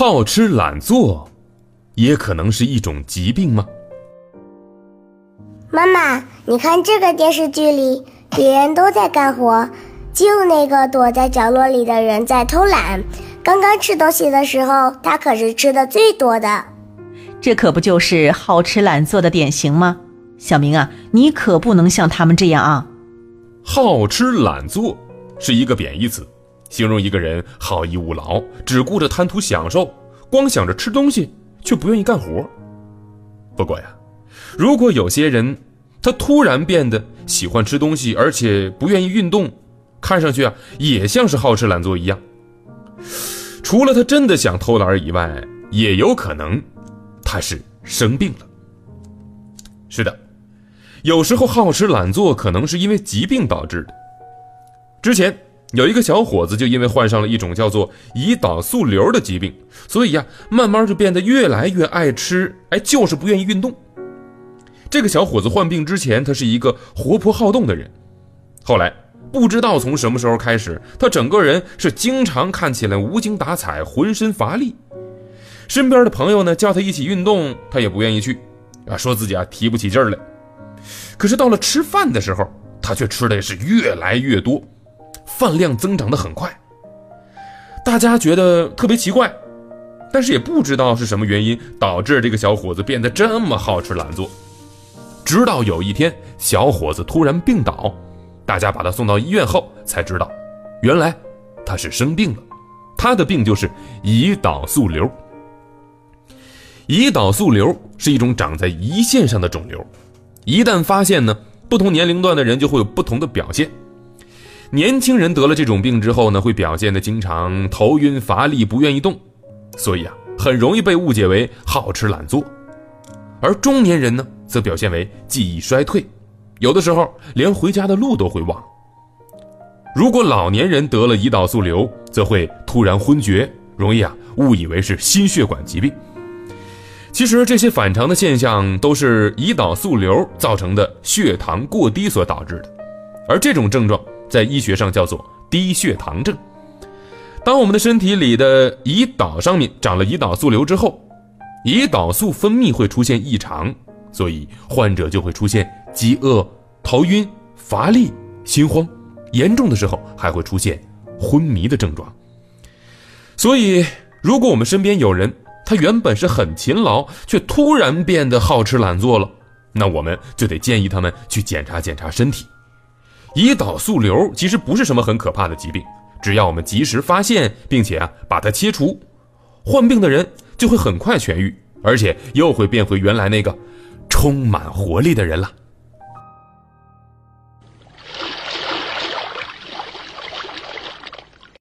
好吃懒做，也可能是一种疾病吗？妈妈，你看这个电视剧里，别人都在干活，就那个躲在角落里的人在偷懒。刚刚吃东西的时候，他可是吃的最多的。这可不就是好吃懒做的典型吗？小明啊，你可不能像他们这样啊！好吃懒做是一个贬义词。形容一个人好逸恶劳，只顾着贪图享受，光想着吃东西，却不愿意干活。不过呀，如果有些人他突然变得喜欢吃东西，而且不愿意运动，看上去啊也像是好吃懒做一样。除了他真的想偷懒以外，也有可能他是生病了。是的，有时候好吃懒做可能是因为疾病导致的。之前。有一个小伙子就因为患上了一种叫做胰岛素瘤的疾病，所以呀，慢慢就变得越来越爱吃，哎，就是不愿意运动。这个小伙子患病之前，他是一个活泼好动的人，后来不知道从什么时候开始，他整个人是经常看起来无精打采，浑身乏力。身边的朋友呢叫他一起运动，他也不愿意去，啊，说自己啊提不起劲儿来。可是到了吃饭的时候，他却吃的也是越来越多。饭量增长的很快，大家觉得特别奇怪，但是也不知道是什么原因导致这个小伙子变得这么好吃懒做。直到有一天，小伙子突然病倒，大家把他送到医院后才知道，原来他是生病了，他的病就是胰岛素瘤。胰岛素瘤是一种长在胰腺上的肿瘤，一旦发现呢，不同年龄段的人就会有不同的表现。年轻人得了这种病之后呢，会表现的经常头晕乏力，不愿意动，所以啊，很容易被误解为好吃懒做。而中年人呢，则表现为记忆衰退，有的时候连回家的路都会忘。如果老年人得了胰岛素瘤，则会突然昏厥，容易啊误以为是心血管疾病。其实这些反常的现象都是胰岛素瘤造成的血糖过低所导致的，而这种症状。在医学上叫做低血糖症。当我们的身体里的胰岛上面长了胰岛素瘤之后，胰岛素分泌会出现异常，所以患者就会出现饥饿、头晕、乏力、心慌，严重的时候还会出现昏迷的症状。所以，如果我们身边有人，他原本是很勤劳，却突然变得好吃懒做了，那我们就得建议他们去检查检查身体。胰岛素瘤其实不是什么很可怕的疾病，只要我们及时发现，并且啊把它切除，患病的人就会很快痊愈，而且又会变回原来那个充满活力的人了。